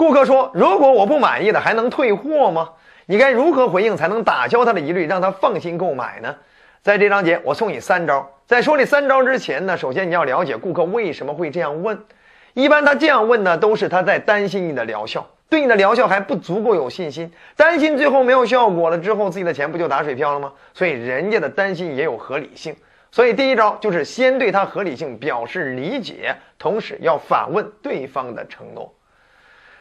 顾客说：“如果我不满意的，还能退货吗？”你该如何回应才能打消他的疑虑，让他放心购买呢？在这章节，我送你三招。在说这三招之前呢，首先你要了解顾客为什么会这样问。一般他这样问呢，都是他在担心你的疗效，对你的疗效还不足够有信心，担心最后没有效果了之后，自己的钱不就打水漂了吗？所以人家的担心也有合理性。所以第一招就是先对他合理性表示理解，同时要反问对方的承诺。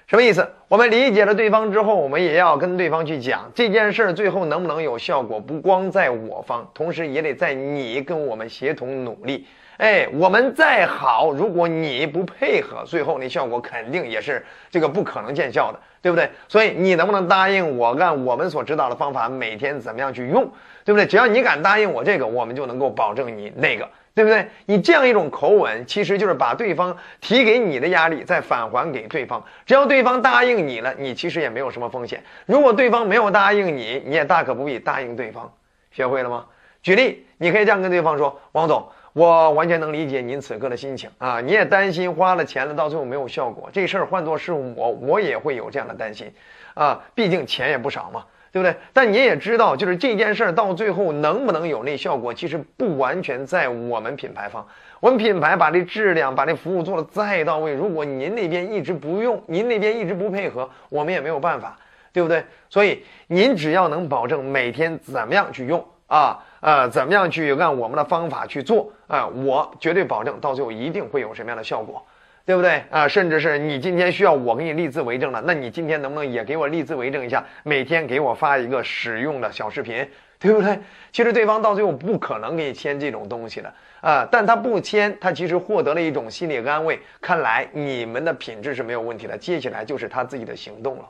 什么意思？我们理解了对方之后，我们也要跟对方去讲这件事儿最后能不能有效果，不光在我方，同时也得在你跟我们协同努力。哎，我们再好，如果你不配合，最后那效果肯定也是这个不可能见效的，对不对？所以你能不能答应我，按我们所指导的方法，每天怎么样去用，对不对？只要你敢答应我这个，我们就能够保证你那个。对不对？你这样一种口吻，其实就是把对方提给你的压力再返还给对方。只要对方答应你了，你其实也没有什么风险。如果对方没有答应你，你也大可不必答应对方。学会了吗？举例，你可以这样跟对方说：“王总，我完全能理解您此刻的心情啊，你也担心花了钱了，到最后没有效果。这事儿换作是我，我也会有这样的担心啊，毕竟钱也不少嘛。”对不对？但您也知道，就是这件事儿到最后能不能有那效果，其实不完全在我们品牌方。我们品牌把这质量、把这服务做的再到位，如果您那边一直不用，您那边一直不配合，我们也没有办法，对不对？所以您只要能保证每天怎么样去用啊，呃，怎么样去按我们的方法去做啊，我绝对保证到最后一定会有什么样的效果。对不对啊？甚至是你今天需要我给你立字为证了，那你今天能不能也给我立字为证一下？每天给我发一个使用的小视频，对不对？其实对方到最后不可能给你签这种东西的啊，但他不签，他其实获得了一种心理安慰。看来你们的品质是没有问题的，接下来就是他自己的行动了。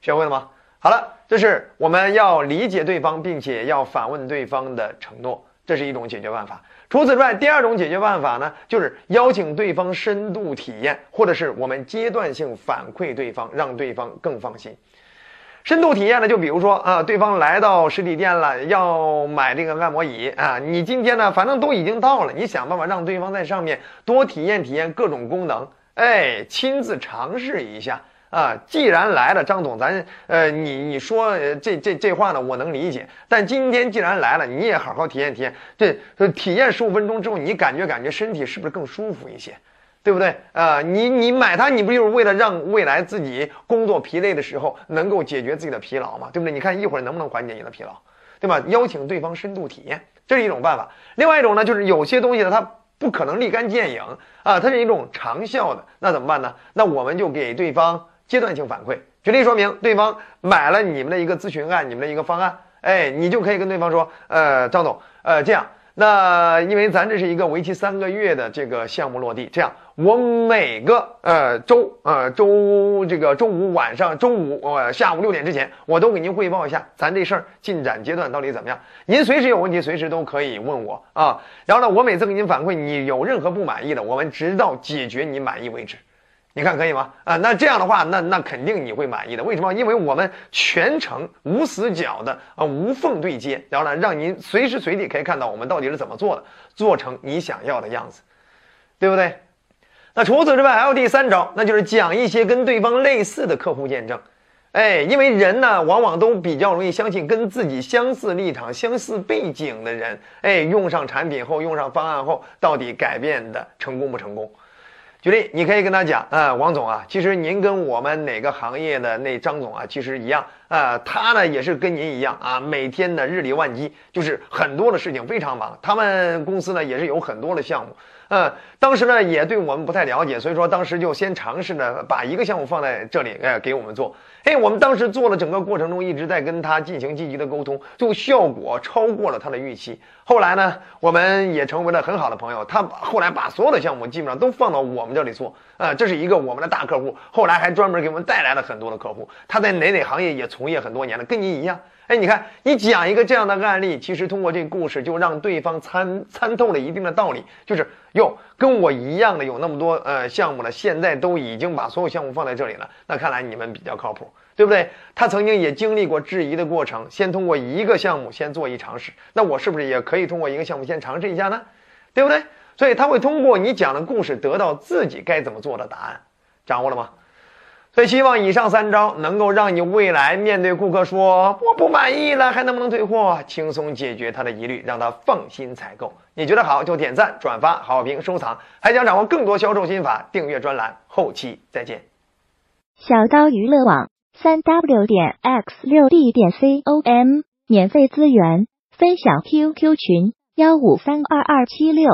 学会了吗？好了，这是我们要理解对方，并且要反问对方的承诺，这是一种解决办法。除此之外，第二种解决办法呢，就是邀请对方深度体验，或者是我们阶段性反馈对方，让对方更放心。深度体验呢，就比如说啊，对方来到实体店了，要买这个按摩椅啊，你今天呢，反正都已经到了，你想办法让对方在上面多体验体验各种功能，哎，亲自尝试一下。啊，既然来了，张总，咱呃，你你说这这这话呢，我能理解。但今天既然来了，你也好好体验体验。这体验十五分钟之后，你感觉感觉身体是不是更舒服一些？对不对？啊，你你买它，你不就是为了让未来自己工作疲累的时候能够解决自己的疲劳吗？对不对？你看一会儿能不能缓解你的疲劳，对吧？邀请对方深度体验，这是一种办法。另外一种呢，就是有些东西呢，它不可能立竿见影啊，它是一种长效的，那怎么办呢？那我们就给对方。阶段性反馈，举例说明，对方买了你们的一个咨询案，你们的一个方案，哎，你就可以跟对方说，呃，张总，呃，这样，那因为咱这是一个为期三个月的这个项目落地，这样，我每个呃周呃周这个周五晚上，周五呃下午六点之前，我都给您汇报一下咱这事儿进展阶段到底怎么样。您随时有问题，随时都可以问我啊。然后呢，我每次给您反馈，你有任何不满意的，我们直到解决你满意为止。你看可以吗？啊，那这样的话，那那肯定你会满意的。为什么？因为我们全程无死角的啊，无缝对接，然后呢，让您随时随地可以看到我们到底是怎么做的，做成你想要的样子，对不对？那除此之外还有第三招，那就是讲一些跟对方类似的客户见证。哎，因为人呢，往往都比较容易相信跟自己相似立场、相似背景的人。哎，用上产品后，用上方案后，到底改变的成功不成功？举例，你可以跟他讲，啊，王总啊，其实您跟我们哪个行业的那张总啊，其实一样，啊，他呢也是跟您一样啊，每天的日理万机，就是很多的事情非常忙。他们公司呢也是有很多的项目，嗯，当时呢也对我们不太了解，所以说当时就先尝试呢把一个项目放在这里，哎，给我们做。哎，我们当时做了整个过程中一直在跟他进行积极的沟通，最后效果超过了他的预期。后来呢，我们也成为了很好的朋友。他后来把所有的项目基本上都放到我们这里做，啊，这是一个我们的大客户。后来还专门给我们带来了很多的客户。他在哪哪行业也从业很多年了，跟您一样。哎，你看，你讲一个这样的案例，其实通过这个故事就让对方参参透了一定的道理，就是哟，跟我一样的有那么多呃项目了，现在都已经把所有项目放在这里了，那看来你们比较靠谱，对不对？他曾经也经历过质疑的过程，先通过一个项目先做一尝试，那我是不是也可以通过一个项目先尝试一下呢？对不对？所以他会通过你讲的故事得到自己该怎么做的答案，掌握了吗？所以希望以上三招能够让你未来面对顾客说我不满意了，还能不能退货，轻松解决他的疑虑，让他放心采购。你觉得好就点赞、转发、好评、收藏。还想掌握更多销售心法，订阅专栏。后期再见。小刀娱乐网三 w 点 x 六 d 点 com 免费资源分享 QQ 群幺五三二二七六。